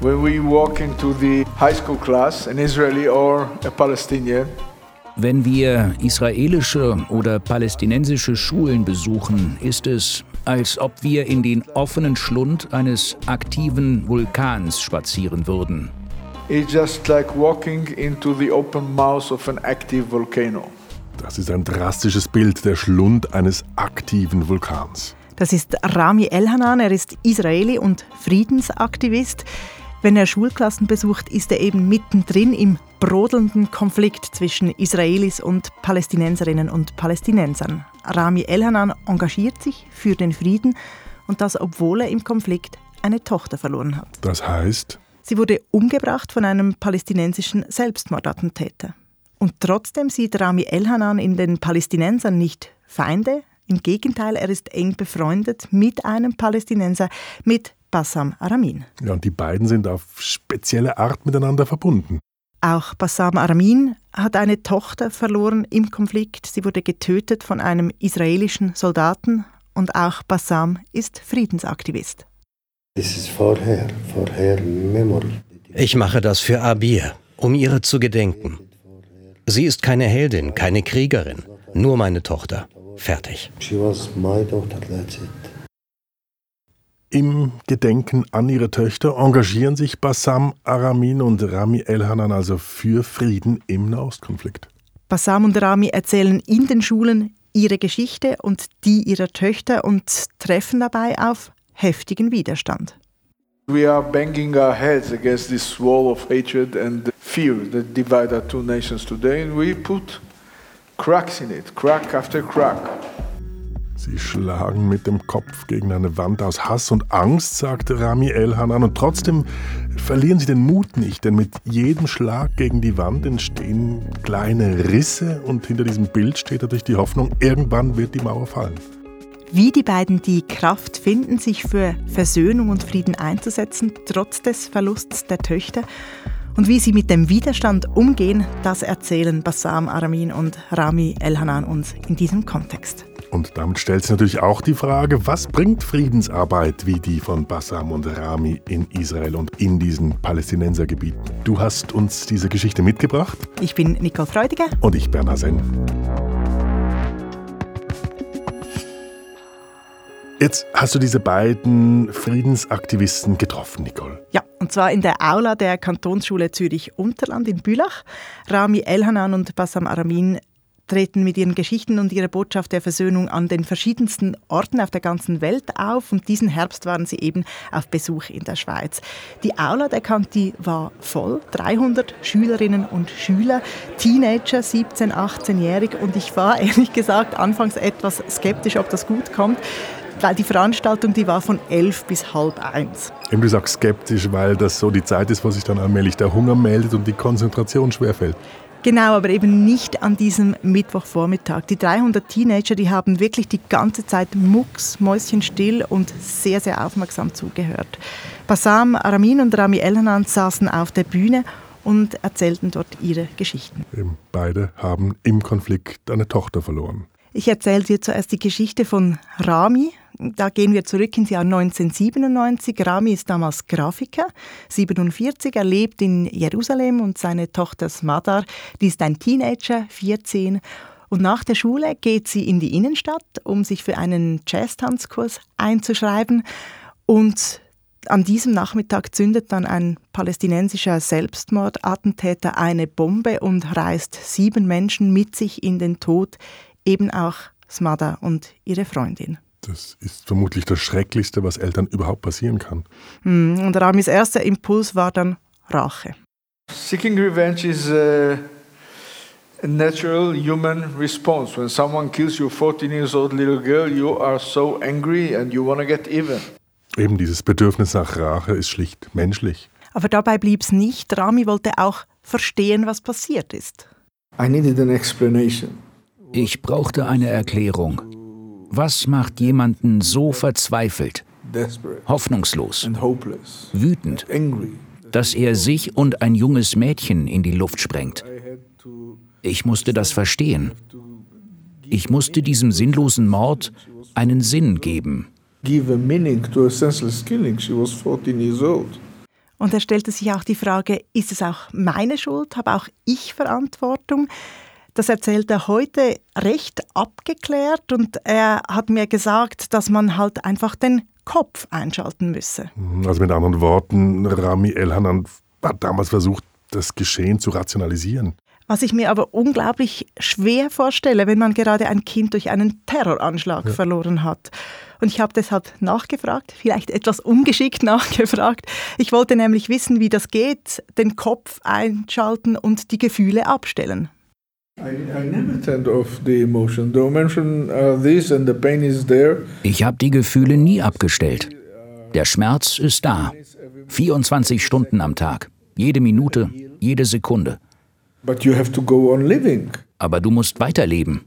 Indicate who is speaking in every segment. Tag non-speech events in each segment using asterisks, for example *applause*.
Speaker 1: When we walk into the high school class, an Israeli or a Palestinian,
Speaker 2: Wenn wir israelische oder palästinensische Schulen besuchen, ist es, als ob wir in den offenen Schlund eines aktiven Vulkans spazieren würden.
Speaker 1: it's just like walking into the open mouth of an active volcano.
Speaker 3: Das ist ein drastisches Bild, der Schlund eines aktiven Vulkans.
Speaker 4: Das ist Rami Elhanan, er ist Israeli und Friedensaktivist. Wenn er Schulklassen besucht, ist er eben mittendrin im brodelnden Konflikt zwischen Israelis und Palästinenserinnen und Palästinensern. Rami Elhanan engagiert sich für den Frieden und das, obwohl er im Konflikt eine Tochter verloren hat.
Speaker 3: Das heißt,
Speaker 4: Sie wurde umgebracht von einem palästinensischen Selbstmordattentäter. Und trotzdem sieht Rami Elhanan in den Palästinensern nicht Feinde. Im Gegenteil, er ist eng befreundet mit einem Palästinenser, mit Bassam Aramin.
Speaker 3: ja, und die beiden sind auf spezielle Art miteinander verbunden.
Speaker 4: Auch Bassam Aramin hat eine Tochter verloren im Konflikt. Sie wurde getötet von einem israelischen Soldaten. Und auch Bassam ist Friedensaktivist.
Speaker 5: This is for her, for her memory.
Speaker 6: Ich mache das für Abir, um ihre zu gedenken. Sie ist keine Heldin, keine Kriegerin, nur meine Tochter. Fertig.
Speaker 5: She was my daughter, that's it.
Speaker 3: Im Gedenken an ihre Töchter engagieren sich Bassam Aramin und Rami Elhanan also für Frieden im Nahostkonflikt.
Speaker 4: Bassam und Rami erzählen in den Schulen ihre Geschichte und die ihrer Töchter und treffen dabei auf heftigen Widerstand.
Speaker 1: We are banging our heads against this wall of hatred and fear that divide our two nations today, and we put cracks in it, crack after crack.
Speaker 3: Sie schlagen mit dem Kopf gegen eine Wand aus Hass und Angst, sagte Rami Elhanan, und trotzdem verlieren sie den Mut nicht, denn mit jedem Schlag gegen die Wand entstehen kleine Risse und hinter diesem Bild steht natürlich die Hoffnung, irgendwann wird die Mauer fallen.
Speaker 4: Wie die beiden die Kraft finden, sich für Versöhnung und Frieden einzusetzen, trotz des Verlusts der Töchter. Und wie sie mit dem Widerstand umgehen, das erzählen Bassam Aramin und Rami Elhanan uns in diesem Kontext.
Speaker 3: Und damit stellt sich natürlich auch die Frage, was bringt Friedensarbeit wie die von Bassam und Rami in Israel und in diesen Palästinensergebieten? Du hast uns diese Geschichte mitgebracht
Speaker 4: Ich bin Nicole Freudiger.
Speaker 3: und ich, Bernhard Senn. Jetzt hast du diese beiden Friedensaktivisten getroffen, Nicole.
Speaker 4: Ja, und zwar in der Aula der Kantonsschule Zürich-Unterland in Bülach. Rami Elhanan und Bassam Aramin treten mit ihren Geschichten und ihrer Botschaft der Versöhnung an den verschiedensten Orten auf der ganzen Welt auf. Und diesen Herbst waren sie eben auf Besuch in der Schweiz. Die Aula der Kanti war voll, 300 Schülerinnen und Schüler, Teenager, 17, 18-jährig. Und ich war *laughs* ehrlich gesagt anfangs etwas skeptisch, ob das gut kommt. Weil die Veranstaltung, die war von elf bis halb eins.
Speaker 3: Eben du sagst skeptisch, weil das so die Zeit ist, wo sich dann allmählich der Hunger meldet und die Konzentration schwerfällt.
Speaker 4: Genau, aber eben nicht an diesem Mittwochvormittag. Die 300 Teenager, die haben wirklich die ganze Zeit mucks, mäuschenstill und sehr, sehr aufmerksam zugehört. Bassam, Aramin und Rami Elhanan saßen auf der Bühne und erzählten dort ihre Geschichten.
Speaker 3: Beide haben im Konflikt eine Tochter verloren.
Speaker 4: Ich erzähle dir zuerst die Geschichte von Rami. Da gehen wir zurück ins Jahr 1997. Rami ist damals Grafiker, 47. Er lebt in Jerusalem und seine Tochter Smadar, die ist ein Teenager, 14. Und nach der Schule geht sie in die Innenstadt, um sich für einen Jazz-Tanzkurs einzuschreiben. Und an diesem Nachmittag zündet dann ein palästinensischer Selbstmordattentäter eine Bombe und reißt sieben Menschen mit sich in den Tod, eben auch Smada und ihre Freundin.
Speaker 3: Das ist vermutlich das Schrecklichste, was Eltern überhaupt passieren kann.
Speaker 4: Hm, Und Ramis erster Impuls war dann Rache.
Speaker 1: Seeking revenge is a, a natural human response. When someone kills your 14 years old little girl, you are so angry and you want to get even.
Speaker 3: Eben dieses Bedürfnis nach Rache ist schlicht menschlich.
Speaker 4: Aber dabei blieb es nicht. Rami wollte auch verstehen, was passiert ist.
Speaker 1: I needed an explanation.
Speaker 2: Ich brauchte eine Erklärung. Was macht jemanden so verzweifelt, hoffnungslos, wütend, dass er sich und ein junges Mädchen in die Luft sprengt? Ich musste das verstehen. Ich musste diesem sinnlosen Mord einen Sinn geben.
Speaker 1: Give a meaning to a senseless killing. She was 14 years old.
Speaker 4: Und er stellte sich auch die Frage, ist es auch meine Schuld? Habe auch ich Verantwortung? Das erzählt er heute recht abgeklärt und er hat mir gesagt, dass man halt einfach den Kopf einschalten müsse.
Speaker 3: Also mit anderen Worten, Rami Elhanan hat damals versucht, das Geschehen zu rationalisieren.
Speaker 4: Was ich mir aber unglaublich schwer vorstelle, wenn man gerade ein Kind durch einen Terroranschlag ja. verloren hat. Und ich habe deshalb nachgefragt, vielleicht etwas ungeschickt nachgefragt. Ich wollte nämlich wissen, wie das geht, den Kopf einschalten und die Gefühle abstellen.
Speaker 2: Ich habe die Gefühle nie abgestellt. Der Schmerz ist da. 24 Stunden am Tag. Jede Minute, jede Sekunde. Aber du musst weiterleben.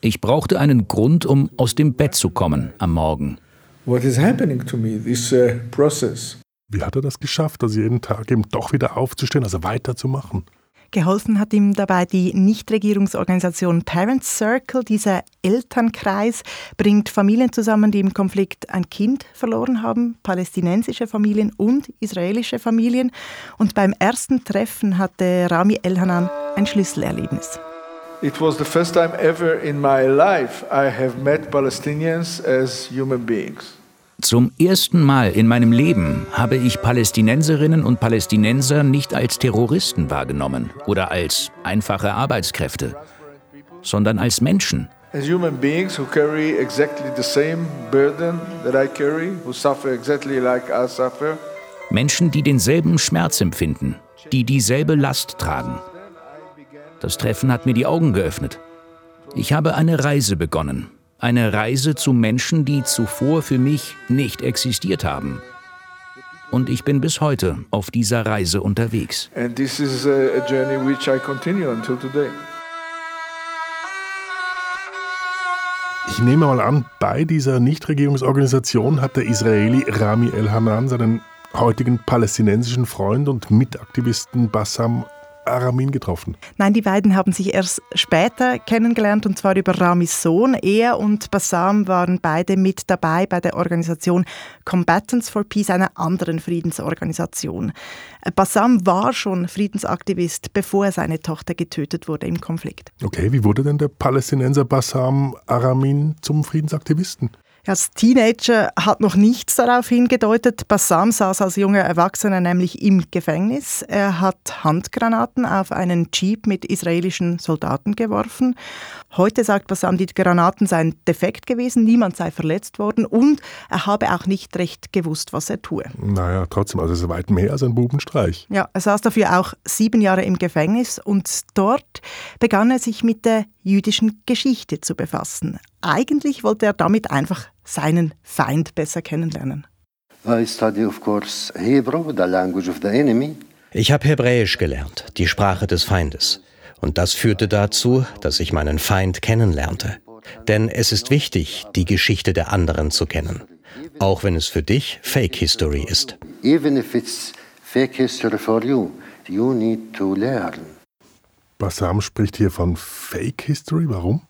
Speaker 2: Ich brauchte einen Grund, um aus dem Bett zu kommen am Morgen.
Speaker 3: What is happening to me, this uh, process. Wie hat er das geschafft, also jeden Tag eben doch wieder aufzustehen, also weiterzumachen?
Speaker 4: Geholfen hat ihm dabei die Nichtregierungsorganisation Parents Circle. Dieser Elternkreis bringt Familien zusammen, die im Konflikt ein Kind verloren haben, palästinensische Familien und israelische Familien. Und beim ersten Treffen hatte Rami Elhanan ein Schlüsselerlebnis.
Speaker 1: It was the first time ever in my life I have met Palestinians as human beings.
Speaker 2: Zum ersten Mal in meinem Leben habe ich Palästinenserinnen und Palästinenser nicht als Terroristen wahrgenommen oder als einfache Arbeitskräfte, sondern als Menschen.
Speaker 1: As human beings who carry exactly the same burden that I carry, who suffer exactly like I suffer.
Speaker 2: Menschen, die denselben Schmerz empfinden, die dieselbe Last tragen. Das Treffen hat mir die Augen geöffnet. Ich habe eine Reise begonnen, eine Reise zu Menschen, die zuvor für mich nicht existiert haben. Und ich bin bis heute auf dieser Reise unterwegs.
Speaker 1: And this is a journey which I continue until today.
Speaker 3: Ich nehme mal an, bei dieser Nichtregierungsorganisation hat der Israeli Rami El-Hanan seinen heutigen palästinensischen Freund und Mitaktivisten Bassam Aramin getroffen?
Speaker 4: Nein, die beiden haben sich erst später kennengelernt und zwar über Ramis Sohn. Er und Bassam waren beide mit dabei bei der Organisation Combatants for Peace, einer anderen Friedensorganisation. Bassam war schon Friedensaktivist, bevor seine Tochter getötet wurde im Konflikt.
Speaker 3: Okay, wie wurde denn der Palästinenser Bassam Aramin zum Friedensaktivisten?
Speaker 4: Als Teenager hat noch nichts darauf hingedeutet. Bassam saß als junger Erwachsener nämlich im Gefängnis. Er hat Handgranaten auf einen Jeep mit israelischen Soldaten geworfen. Heute sagt Bassam, die Granaten seien defekt gewesen, niemand sei verletzt worden und er habe auch nicht recht gewusst, was er tue.
Speaker 3: Naja, trotzdem, also es ist weit mehr als ein Bubenstreich.
Speaker 4: Ja, er saß dafür auch sieben Jahre im Gefängnis und dort begann er sich mit der jüdischen Geschichte zu befassen. Eigentlich wollte er damit einfach seinen Feind besser kennenlernen.
Speaker 6: Ich habe Hebräisch gelernt, die Sprache des Feindes. Und das führte dazu, dass ich meinen Feind kennenlernte. Denn es ist wichtig, die Geschichte der anderen zu kennen. Auch wenn es für dich Fake History ist. Even if it's fake history for you, you
Speaker 3: need to learn. Bassam spricht hier von Fake History. Warum?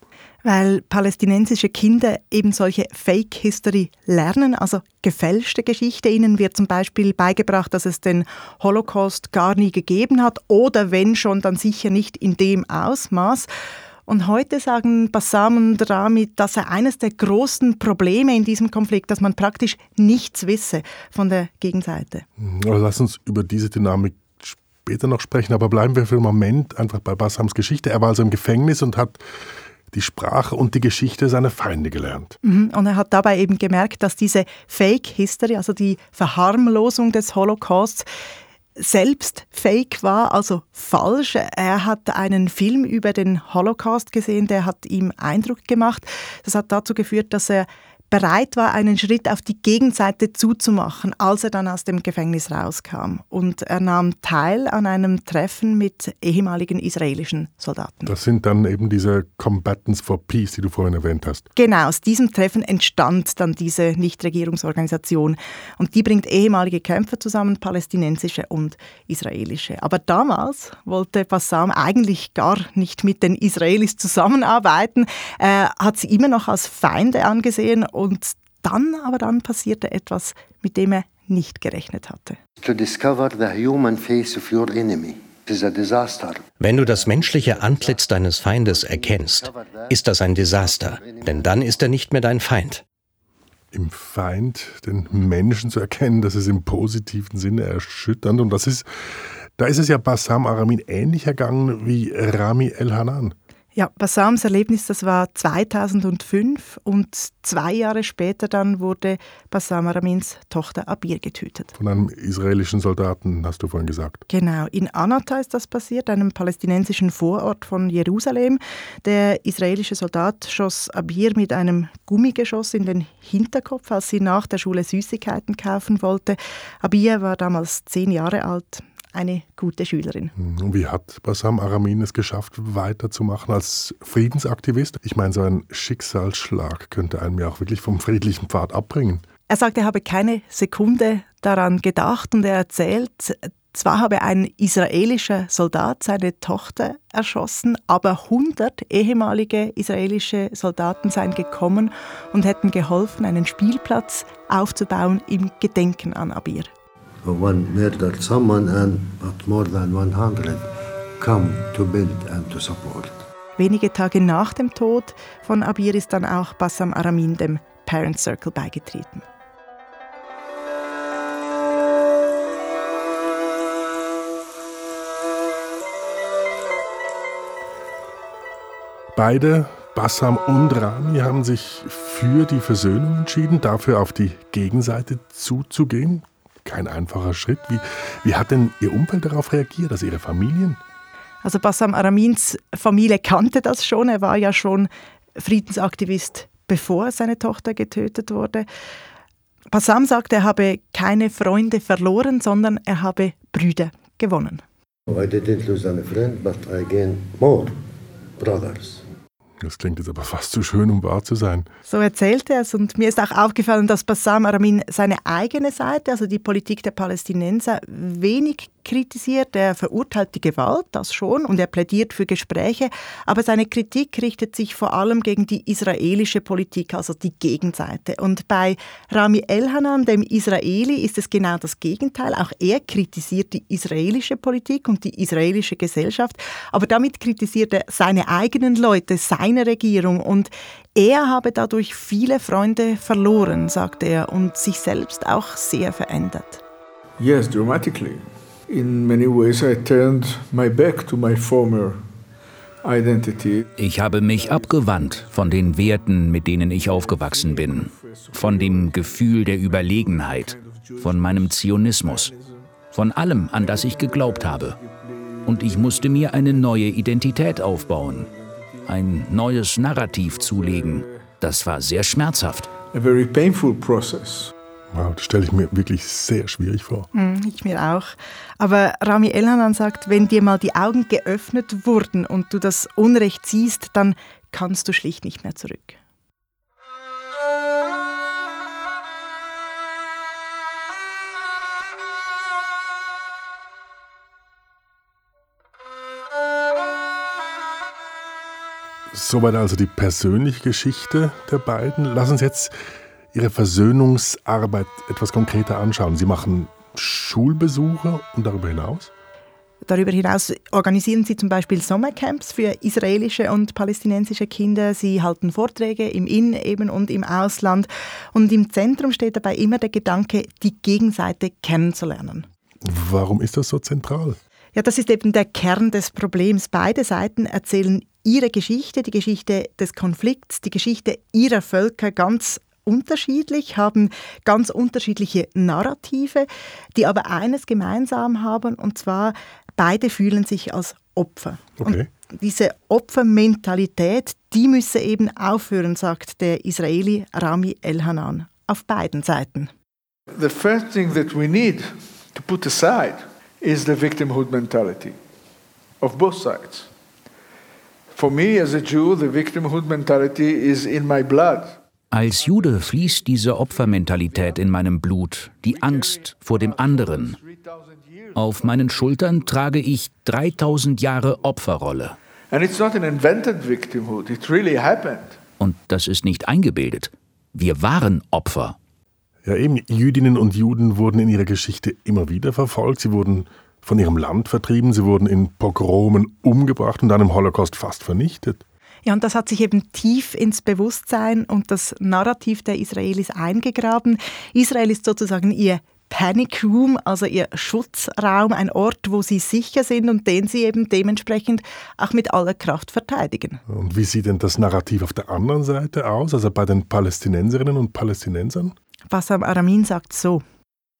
Speaker 4: Weil palästinensische Kinder eben solche Fake History lernen, also gefälschte Geschichte. Ihnen wird zum Beispiel beigebracht, dass es den Holocaust gar nie gegeben hat oder wenn schon, dann sicher nicht in dem Ausmaß. Und heute sagen Bassam und Rami, dass er eines der großen Probleme in diesem Konflikt, dass man praktisch nichts wisse von der Gegenseite.
Speaker 3: Aber lass uns über diese Dynamik später noch sprechen, aber bleiben wir für einen Moment einfach bei Bassams Geschichte. Er war also im Gefängnis und hat die Sprache und die Geschichte seiner Feinde gelernt.
Speaker 4: Mhm. Und er hat dabei eben gemerkt, dass diese Fake History, also die Verharmlosung des Holocausts, selbst fake war, also falsch. Er hat einen Film über den Holocaust gesehen, der hat ihm Eindruck gemacht. Das hat dazu geführt, dass er bereit war, einen Schritt auf die Gegenseite zuzumachen, als er dann aus dem Gefängnis rauskam. Und er nahm teil an einem Treffen mit ehemaligen israelischen Soldaten.
Speaker 3: Das sind dann eben diese Combatants for Peace, die du vorhin erwähnt hast.
Speaker 4: Genau, aus diesem Treffen entstand dann diese Nichtregierungsorganisation. Und die bringt ehemalige Kämpfer zusammen, palästinensische und israelische. Aber damals wollte Bassam eigentlich gar nicht mit den Israelis zusammenarbeiten. Er hat sie immer noch als Feinde angesehen und dann, aber dann passierte etwas, mit dem er nicht gerechnet hatte.
Speaker 5: To discover the human face of your enemy is a disaster.
Speaker 6: Wenn du das menschliche Antlitz deines Feindes erkennst, ist das ein Desaster, denn dann ist er nicht mehr dein Feind.
Speaker 3: Im Feind den Menschen zu erkennen, das ist im positiven Sinne erschütternd und das ist, da ist es ja Bassam Aramin ähnlich ergangen wie Rami El Hanan.
Speaker 4: Ja, Bassams Erlebnis, das war 2005 und zwei Jahre später dann wurde Bassam Aramins Tochter Abir getötet.
Speaker 3: Von einem israelischen Soldaten, hast du vorhin gesagt.
Speaker 4: Genau, in Anata ist das passiert, einem palästinensischen Vorort von Jerusalem. Der israelische Soldat schoss Abir mit einem Gummigeschoss in den Hinterkopf, als sie nach der Schule Süßigkeiten kaufen wollte. Abir war damals zehn Jahre alt eine gute Schülerin.
Speaker 3: Wie hat Bassam Aramin es geschafft, weiterzumachen als Friedensaktivist? Ich meine, so ein Schicksalsschlag könnte einem ja auch wirklich vom friedlichen Pfad abbringen.
Speaker 4: Er sagt, er habe keine Sekunde daran gedacht und er erzählt, zwar habe ein israelischer Soldat seine Tochter erschossen, aber 100 ehemalige israelische Soldaten seien gekommen und hätten geholfen, einen Spielplatz aufzubauen im Gedenken an Abir
Speaker 5: one murdered someone and but more than 100 come to build and to support.
Speaker 4: Wenige Tage nach dem Tod von Abir ist dann auch Bassam Aramin dem Parent Circle beigetreten.
Speaker 3: Beide, Bassam und Rami, haben sich für die Versöhnung entschieden, dafür auf die Gegenseite zuzugehen kein einfacher Schritt. Wie, wie hat denn Ihr Umfeld darauf reagiert, also Ihre Familien?
Speaker 4: Also Bassam Aramins Familie kannte das schon. Er war ja schon Friedensaktivist, bevor seine Tochter getötet wurde. Bassam sagt, er habe keine Freunde verloren, sondern er habe Brüder gewonnen.
Speaker 5: I didn't lose any friend, but I gained more brothers.
Speaker 3: Das klingt jetzt aber fast zu schön, um wahr zu sein.
Speaker 4: So erzählt er es. Und mir ist auch aufgefallen, dass Bassam Aramin seine eigene Seite, also die Politik der Palästinenser, wenig kritisiert. Er verurteilt die Gewalt, das schon, und er plädiert für Gespräche. Aber seine Kritik richtet sich vor allem gegen die israelische Politik, also die Gegenseite. Und bei Rami Elhanan, dem Israeli, ist es genau das Gegenteil. Auch er kritisiert die israelische Politik und die israelische Gesellschaft. Aber damit kritisiert er seine eigenen Leute, seine Regierung. Und er habe dadurch viele Freunde verloren, sagt er, und sich selbst auch sehr verändert.
Speaker 1: Yes, dramatically in many ways I turned my back to my former identity.
Speaker 2: Ich habe mich abgewandt von den Werten, mit denen ich aufgewachsen bin, von dem Gefühl der Überlegenheit, von meinem Zionismus, von allem, an das ich geglaubt habe. Und ich musste mir eine neue Identität aufbauen, ein neues Narrativ zulegen. Das war sehr schmerzhaft.
Speaker 1: A very painful process.
Speaker 3: Wow, das stelle ich mir wirklich sehr schwierig vor.
Speaker 4: Mm, ich mir auch. Aber Rami Elhanan sagt, wenn dir mal die Augen geöffnet wurden und du das Unrecht siehst, dann kannst du schlicht nicht mehr zurück.
Speaker 3: Soweit also die persönliche Geschichte der beiden. Lass uns jetzt Ihre Versöhnungsarbeit etwas konkreter anschauen. Sie machen Schulbesuche und darüber hinaus?
Speaker 4: Darüber hinaus organisieren sie zum Beispiel Sommercamps für israelische und palästinensische Kinder. Sie halten Vorträge im In- eben und im Ausland. Und im Zentrum steht dabei immer der Gedanke, die Gegenseite kennenzulernen.
Speaker 3: Warum ist das so zentral?
Speaker 4: Ja, das ist eben der Kern des Problems. Beide Seiten erzählen ihre Geschichte, die Geschichte des Konflikts, die Geschichte ihrer Völker ganz unterschiedlich, haben ganz unterschiedliche Narrative, die aber eines gemeinsam haben, und zwar beide fühlen sich als Opfer.
Speaker 3: Okay.
Speaker 4: Und diese Opfermentalität, die müsse eben aufhören, sagt der Israeli Rami Elhanan, auf beiden Seiten.
Speaker 1: The first thing that we need to put aside is the victimhood mentality of both sides. For me as a Jew, the victimhood mentality is in my blood.
Speaker 2: Als Jude fließt diese Opfermentalität in meinem Blut, die Angst vor dem anderen. Auf meinen Schultern trage ich 3000 Jahre Opferrolle.
Speaker 1: Really
Speaker 2: Und das ist nicht eingebildet. Wir waren Opfer.
Speaker 3: Ja, eben, Jüdinnen und Juden wurden in ihrer Geschichte immer wieder verfolgt. Sie wurden von ihrem Land vertrieben, sie wurden in Pogromen umgebracht und dann im Holocaust fast vernichtet.
Speaker 4: Ja, und das hat sich eben tief ins Bewusstsein und das Narrativ der Israelis eingegraben. Israel ist sozusagen ihr Panic Room, also ihr Schutzraum, ein Ort, wo sie sicher sind und den sie eben dementsprechend auch mit aller Kraft verteidigen.
Speaker 3: Und wie sieht denn das Narrativ auf der anderen Seite aus, also bei den Palästinenserinnen und Palästinensern?
Speaker 4: Bassam Aramin sagt so.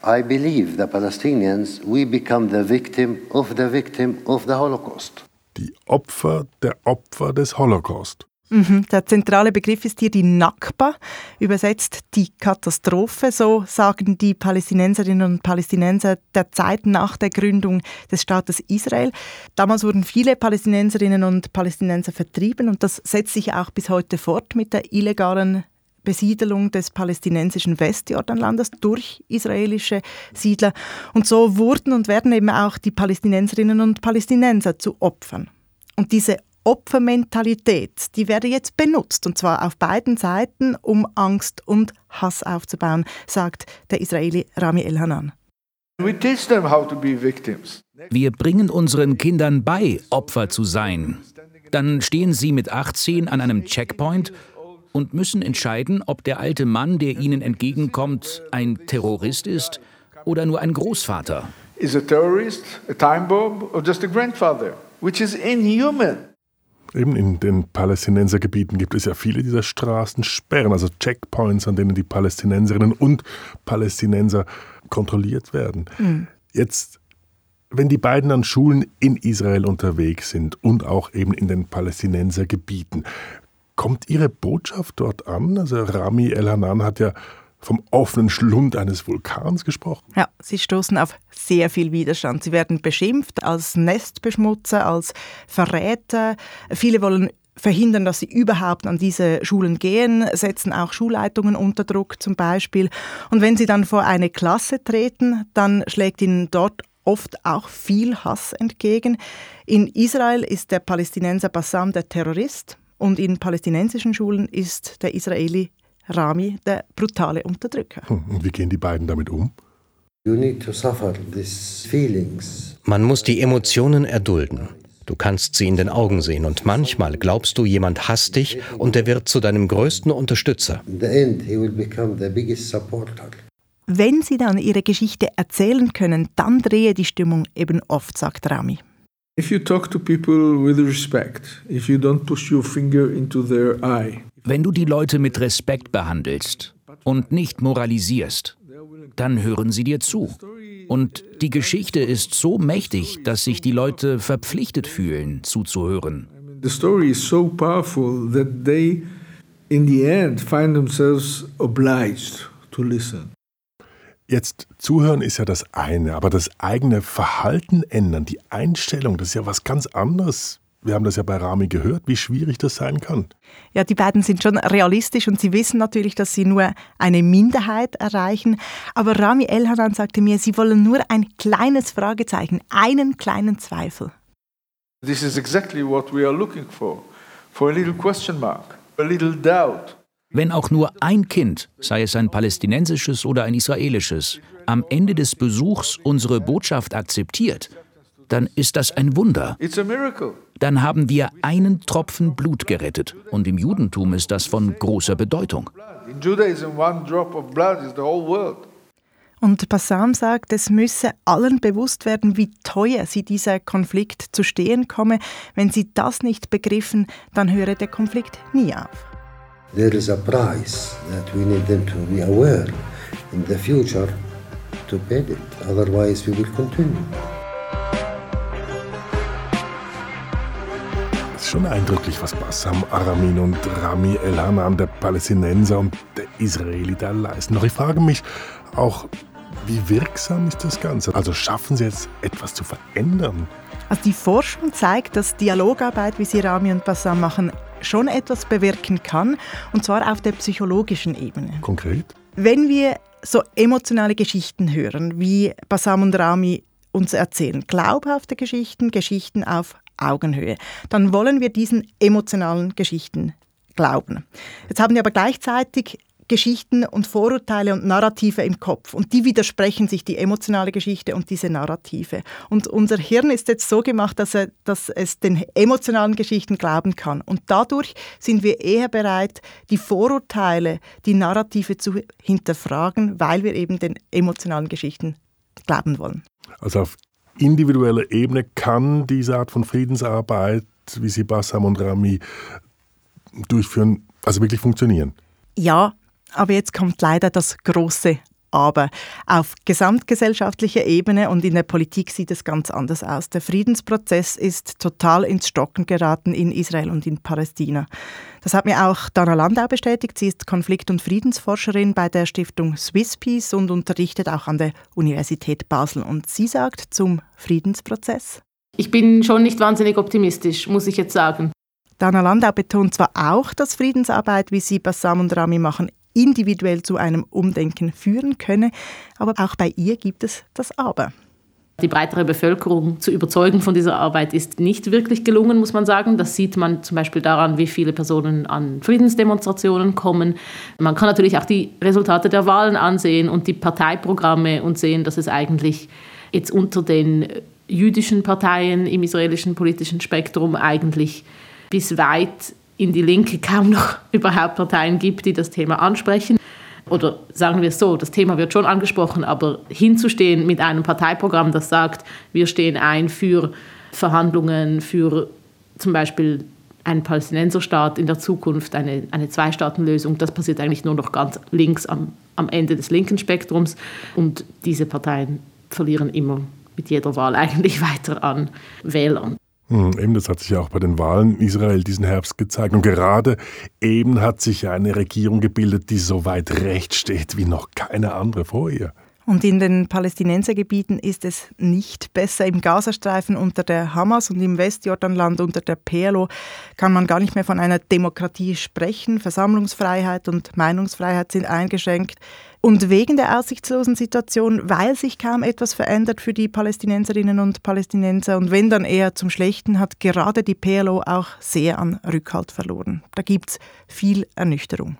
Speaker 5: I believe the Palestinians, we become the victim of the victim of the Holocaust.
Speaker 3: Die Opfer der Opfer des Holocaust.
Speaker 4: Mhm, der zentrale Begriff ist hier die Nakba, übersetzt die Katastrophe. So sagen die Palästinenserinnen und Palästinenser der Zeit nach der Gründung des Staates Israel. Damals wurden viele Palästinenserinnen und Palästinenser vertrieben und das setzt sich auch bis heute fort mit der illegalen Besiedelung des palästinensischen Westjordanlandes durch israelische Siedler. Und so wurden und werden eben auch die Palästinenserinnen und Palästinenser zu Opfern. Und diese Opfermentalität, die werde jetzt benutzt, und zwar auf beiden Seiten, um Angst und Hass aufzubauen, sagt der Israeli Rami Elhanan.
Speaker 2: Wir bringen unseren Kindern bei, Opfer zu sein. Dann stehen sie mit 18 an einem Checkpoint und müssen entscheiden, ob der alte Mann, der ihnen entgegenkommt, ein Terrorist ist oder nur ein Großvater.
Speaker 1: Is a terrorist, a time bomb or just a grandfather, which is inhuman.
Speaker 3: Eben in den Palästinensergebieten gibt es ja viele dieser Straßensperren, also Checkpoints, an denen die Palästinenserinnen und Palästinenser kontrolliert werden. Mhm. Jetzt, wenn die beiden an Schulen in Israel unterwegs sind und auch eben in den Palästinensergebieten, kommt Ihre Botschaft dort an? Also Rami El-Hanan hat ja vom offenen Schlund eines Vulkans gesprochen.
Speaker 4: Ja, sie stoßen auf sehr viel Widerstand. Sie werden beschimpft als Nestbeschmutzer, als Verräter. Viele wollen verhindern, dass sie überhaupt an diese Schulen gehen, setzen auch Schulleitungen unter Druck zum Beispiel. Und wenn sie dann vor eine Klasse treten, dann schlägt ihnen dort oft auch viel Hass entgegen. In Israel ist der Palästinenser Bassam der Terrorist und in palästinensischen Schulen ist der Israeli Rami der brutale Unterdrücker.
Speaker 3: Hm, und wie gehen die beiden damit um?
Speaker 6: Man muss die Emotionen erdulden. Du kannst sie in den Augen sehen und manchmal glaubst du, jemand hasst dich und er wird zu deinem größten Unterstützer.
Speaker 4: Wenn sie dann ihre Geschichte erzählen können, dann drehe die Stimmung eben oft, sagt Rami.
Speaker 1: If you talk to people with respect, if you don't push your finger into their eye,
Speaker 2: wenn du die Leute mit Respekt behandelst und nicht moralisierst, dann hören sie dir zu. Und die Geschichte ist so mächtig, dass sich die Leute verpflichtet fühlen, zuzuhören.
Speaker 1: The story is so powerful that they in the end find themselves obliged to listen.
Speaker 3: Jetzt zuhören ist ja das eine, aber das eigene Verhalten ändern, die Einstellung, das ist ja was ganz anderes wir haben das ja bei Rami gehört, wie schwierig das sein kann.
Speaker 4: Ja, die beiden sind schon realistisch und sie wissen natürlich, dass sie nur eine Minderheit erreichen. Aber Rami Elhanan sagte mir, sie wollen nur ein kleines Fragezeichen, einen kleinen Zweifel.
Speaker 1: This is exactly what we are looking for. For a little question mark, a little doubt.
Speaker 2: Wenn auch nur ein Kind, sei es ein palästinensisches oder ein israelisches, am Ende des Besuchs unsere Botschaft akzeptiert, dann ist das ein Wunder. Dann haben wir einen Tropfen Blut gerettet. Und im Judentum ist das von großer Bedeutung.
Speaker 4: Und Bassam sagt, es müsse allen bewusst werden, wie teuer sie dieser Konflikt zu stehen komme. Wenn sie das nicht begriffen, dann höre der Konflikt nie auf.
Speaker 5: There is a price that we need them to be aware in the future to pay it. Otherwise we will continue.
Speaker 3: schon eindrücklich, was Bassam Aramin und Rami El-Hanan, der Palästinenser und der Israeli, da leisten. Doch ich frage mich auch, wie wirksam ist das Ganze? Also schaffen sie jetzt etwas zu verändern?
Speaker 4: Also die Forschung zeigt, dass Dialogarbeit, wie sie Rami und Bassam machen, schon etwas bewirken kann, und zwar auf der psychologischen Ebene.
Speaker 3: Konkret?
Speaker 4: Wenn wir so emotionale Geschichten hören, wie Bassam und Rami uns erzählen, glaubhafte Geschichten, Geschichten auf Augenhöhe. Dann wollen wir diesen emotionalen Geschichten glauben. Jetzt haben wir aber gleichzeitig Geschichten und Vorurteile und Narrative im Kopf und die widersprechen sich, die emotionale Geschichte und diese Narrative. Und unser Hirn ist jetzt so gemacht, dass, er, dass es den emotionalen Geschichten glauben kann. Und dadurch sind wir eher bereit, die Vorurteile, die Narrative zu hinterfragen, weil wir eben den emotionalen Geschichten glauben wollen.
Speaker 3: Also auf individueller Ebene kann diese Art von Friedensarbeit, wie sie Bassam und Rami durchführen, also wirklich funktionieren?
Speaker 4: Ja, aber jetzt kommt leider das große aber auf gesamtgesellschaftlicher Ebene und in der Politik sieht es ganz anders aus. Der Friedensprozess ist total ins Stocken geraten in Israel und in Palästina. Das hat mir auch Dana Landau bestätigt. Sie ist Konflikt- und Friedensforscherin bei der Stiftung Swiss Peace und unterrichtet auch an der Universität Basel. Und sie sagt zum Friedensprozess.
Speaker 7: Ich bin schon nicht wahnsinnig optimistisch, muss ich jetzt sagen.
Speaker 4: Dana Landau betont zwar auch, dass Friedensarbeit, wie sie Bassam und Rami machen, individuell zu einem Umdenken führen könne. Aber auch bei ihr gibt es das Aber.
Speaker 7: Die breitere Bevölkerung zu überzeugen von dieser Arbeit ist nicht wirklich gelungen, muss man sagen. Das sieht man zum Beispiel daran, wie viele Personen an Friedensdemonstrationen kommen. Man kann natürlich auch die Resultate der Wahlen ansehen und die Parteiprogramme und sehen, dass es eigentlich jetzt unter den jüdischen Parteien im israelischen politischen Spektrum eigentlich bis weit in die Linke kaum noch *laughs* überhaupt Parteien gibt, die das Thema ansprechen. Oder sagen wir es so, das Thema wird schon angesprochen, aber hinzustehen mit einem Parteiprogramm, das sagt, wir stehen ein für Verhandlungen, für zum Beispiel einen Palästinenserstaat in der Zukunft, eine, eine Zwei-Staaten-Lösung, das passiert eigentlich nur noch ganz links am, am Ende des linken Spektrums. Und diese Parteien verlieren immer mit jeder Wahl *laughs* eigentlich weiter an Wählern.
Speaker 3: Hm, eben, das hat sich ja auch bei den Wahlen in Israel diesen Herbst gezeigt. Und gerade eben hat sich eine Regierung gebildet, die so weit recht steht wie noch keine andere vor ihr.
Speaker 4: Und in den Palästinensergebieten ist es nicht besser. Im Gazastreifen unter der Hamas und im Westjordanland unter der PLO kann man gar nicht mehr von einer Demokratie sprechen. Versammlungsfreiheit und Meinungsfreiheit sind eingeschränkt. Und wegen der aussichtslosen Situation, weil sich kaum etwas verändert für die Palästinenserinnen und Palästinenser und wenn dann eher zum Schlechten, hat gerade die PLO auch sehr an Rückhalt verloren. Da gibt es viel Ernüchterung.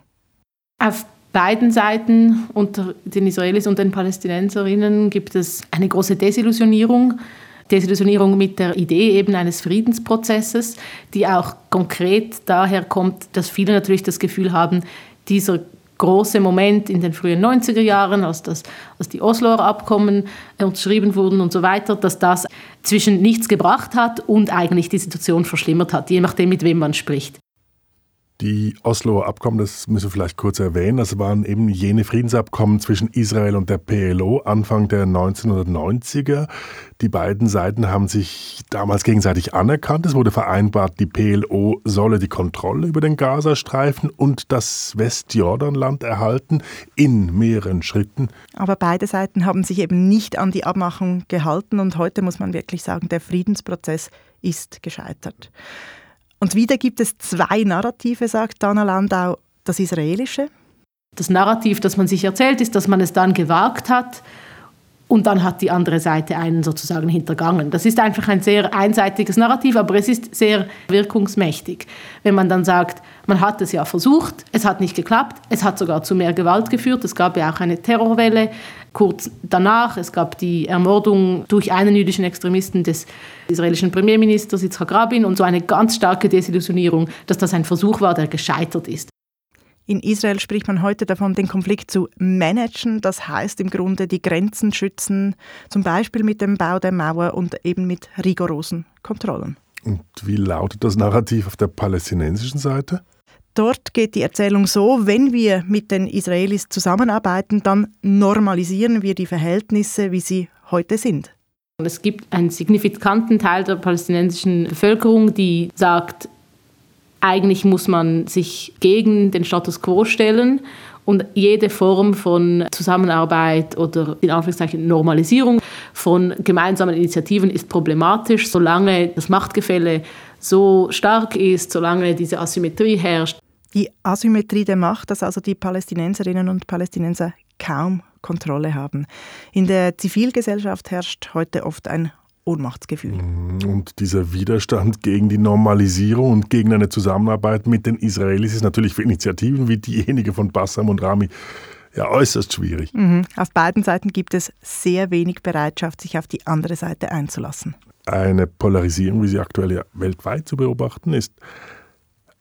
Speaker 7: Auf beiden Seiten, unter den Israelis und den Palästinenserinnen, gibt es eine große Desillusionierung. Desillusionierung mit der Idee eben eines Friedensprozesses, die auch konkret daher kommt, dass viele natürlich das Gefühl haben, dieser große Moment in den frühen 90er Jahren, als, das, als die Osloer Abkommen unterschrieben wurden und so weiter, dass das zwischen nichts gebracht hat und eigentlich die Situation verschlimmert hat, je nachdem, mit wem man spricht.
Speaker 3: Die Osloer Abkommen, das müssen wir vielleicht kurz erwähnen, das waren eben jene Friedensabkommen zwischen Israel und der PLO Anfang der 1990er. Die beiden Seiten haben sich damals gegenseitig anerkannt. Es wurde vereinbart, die PLO solle die Kontrolle über den Gazastreifen und das Westjordanland erhalten in mehreren Schritten.
Speaker 4: Aber beide Seiten haben sich eben nicht an die Abmachung gehalten und heute muss man wirklich sagen, der Friedensprozess ist gescheitert. Und wieder gibt es zwei Narrative, sagt Dana Landau. Das israelische.
Speaker 7: Das Narrativ, das man sich erzählt, ist, dass man es dann gewagt hat und dann hat die andere Seite einen sozusagen hintergangen. Das ist einfach ein sehr einseitiges Narrativ, aber es ist sehr wirkungsmächtig. Wenn man dann sagt, man hat es ja versucht, es hat nicht geklappt, es hat sogar zu mehr Gewalt geführt, es gab ja auch eine Terrorwelle kurz danach, es gab die Ermordung durch einen jüdischen Extremisten des israelischen Premierministers Yitzhak Rabin und so eine ganz starke Desillusionierung, dass das ein Versuch war, der gescheitert ist.
Speaker 4: In Israel spricht man heute davon, den Konflikt zu managen. Das heißt im Grunde die Grenzen schützen, zum Beispiel mit dem Bau der Mauer und eben mit rigorosen Kontrollen.
Speaker 3: Und wie lautet das Narrativ auf der palästinensischen Seite?
Speaker 4: Dort geht die Erzählung so, wenn wir mit den Israelis zusammenarbeiten, dann normalisieren wir die Verhältnisse, wie sie heute sind.
Speaker 7: Es gibt einen signifikanten Teil der palästinensischen Bevölkerung, die sagt, eigentlich muss man sich gegen den Status quo stellen und jede Form von Zusammenarbeit oder in Anführungszeichen Normalisierung von gemeinsamen Initiativen ist problematisch, solange das Machtgefälle so stark ist, solange diese Asymmetrie herrscht.
Speaker 4: Die Asymmetrie der Macht, dass also die Palästinenserinnen und Palästinenser kaum Kontrolle haben. In der Zivilgesellschaft herrscht heute oft ein Ohnmachtsgefühl.
Speaker 3: Mhm. Und dieser Widerstand gegen die Normalisierung und gegen eine Zusammenarbeit mit den Israelis ist natürlich für Initiativen wie diejenige von Bassam und Rami ja äußerst schwierig.
Speaker 4: Mhm. Auf beiden Seiten gibt es sehr wenig Bereitschaft, sich auf die andere Seite einzulassen.
Speaker 3: Eine Polarisierung, wie sie aktuell ja weltweit zu beobachten ist.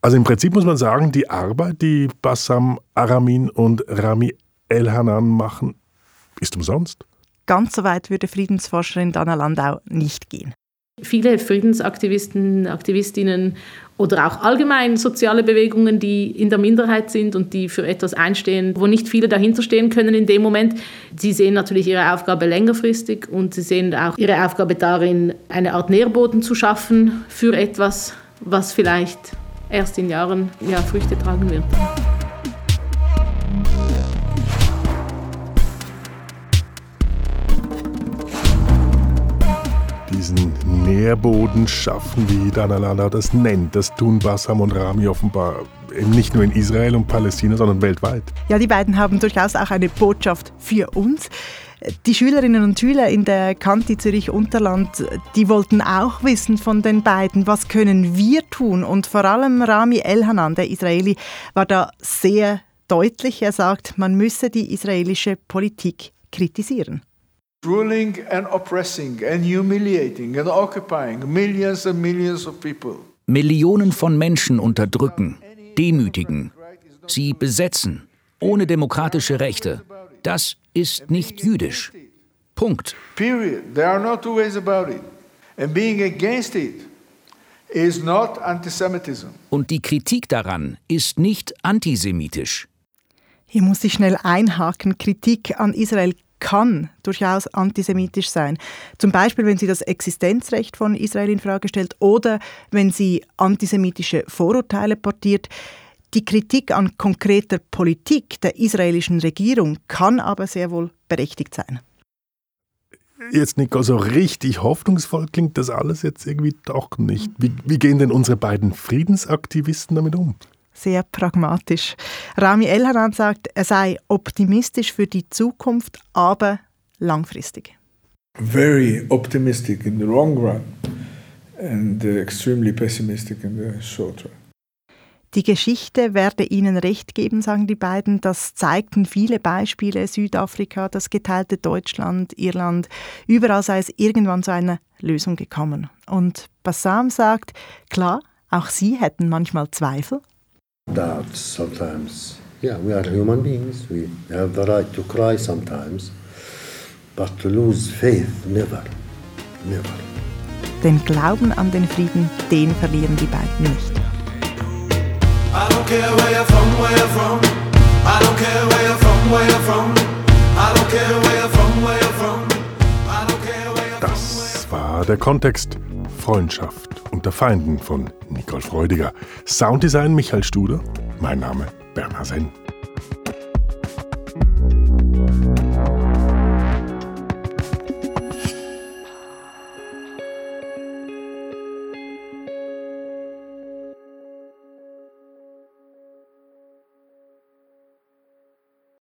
Speaker 3: Also im Prinzip muss man sagen, die Arbeit, die Bassam Aramin und Rami El-Hanan machen, ist umsonst.
Speaker 4: Ganz so weit würde Friedensforscherin Dana Landau nicht gehen.
Speaker 7: Viele Friedensaktivisten, Aktivistinnen oder auch allgemein soziale Bewegungen, die in der Minderheit sind und die für etwas einstehen, wo nicht viele dahinter stehen können in dem Moment, sie sehen natürlich ihre Aufgabe längerfristig und sie sehen auch ihre Aufgabe darin, eine Art Nährboden zu schaffen für etwas, was vielleicht erst in Jahren ja, Früchte tragen wird.
Speaker 3: Diesen Nährboden schaffen, wie Danalala das nennt. Das tun Bassam und Rami offenbar eben nicht nur in Israel und Palästina, sondern weltweit.
Speaker 4: Ja, die beiden haben durchaus auch eine Botschaft für uns. Die Schülerinnen und Schüler in der Kanti Zürich Unterland, die wollten auch wissen von den beiden, was können wir tun? Und vor allem Rami Elhanan, der Israeli, war da sehr deutlich. Er sagt, man müsse die israelische Politik kritisieren
Speaker 1: ruling and oppressing and humiliating and occupying millions and millions of people.
Speaker 2: Millionen von Menschen unterdrücken, demütigen, sie besetzen, ohne demokratische Rechte. Das ist nicht jüdisch. Punkt.
Speaker 1: Period. There are no two ways about it. And being against it is not antisemitism.
Speaker 2: Und die Kritik daran ist nicht antisemitisch.
Speaker 4: Hier muss ich schnell einhaken. Kritik an Israel kann durchaus antisemitisch sein. Zum Beispiel, wenn sie das Existenzrecht von Israel in Frage stellt oder wenn sie antisemitische Vorurteile portiert. Die Kritik an konkreter Politik der israelischen Regierung kann aber sehr wohl berechtigt sein.
Speaker 3: Jetzt, Nico, so richtig hoffnungsvoll klingt das alles jetzt irgendwie doch nicht. Wie, wie gehen denn unsere beiden Friedensaktivisten damit um?
Speaker 4: Sehr pragmatisch. Rami Elhanan sagt, er sei optimistisch für die Zukunft, aber langfristig.
Speaker 1: Very optimistic in the long run and uh, extremely pessimistic in the short run.
Speaker 4: Die Geschichte werde ihnen recht geben, sagen die beiden. Das zeigten viele Beispiele. Südafrika, das geteilte Deutschland, Irland. Überall sei es irgendwann zu einer Lösung gekommen. Und Bassam sagt, klar, auch sie hätten manchmal Zweifel,
Speaker 5: doubts sometimes. Yeah, we are human beings. We have the right to cry sometimes. But to lose faith, never. Never.
Speaker 4: Den Glauben an den Frieden, den verlieren die beiden nicht. I don't care where you're from, where you're from. I don't care where you're from, where you're from. I don't care where you're from, where you're from.
Speaker 3: Das war der Kontext. Freundschaft unter Feinden von Nicole Freudiger. Sounddesign Michael Studer. Mein Name Bernhard Senn.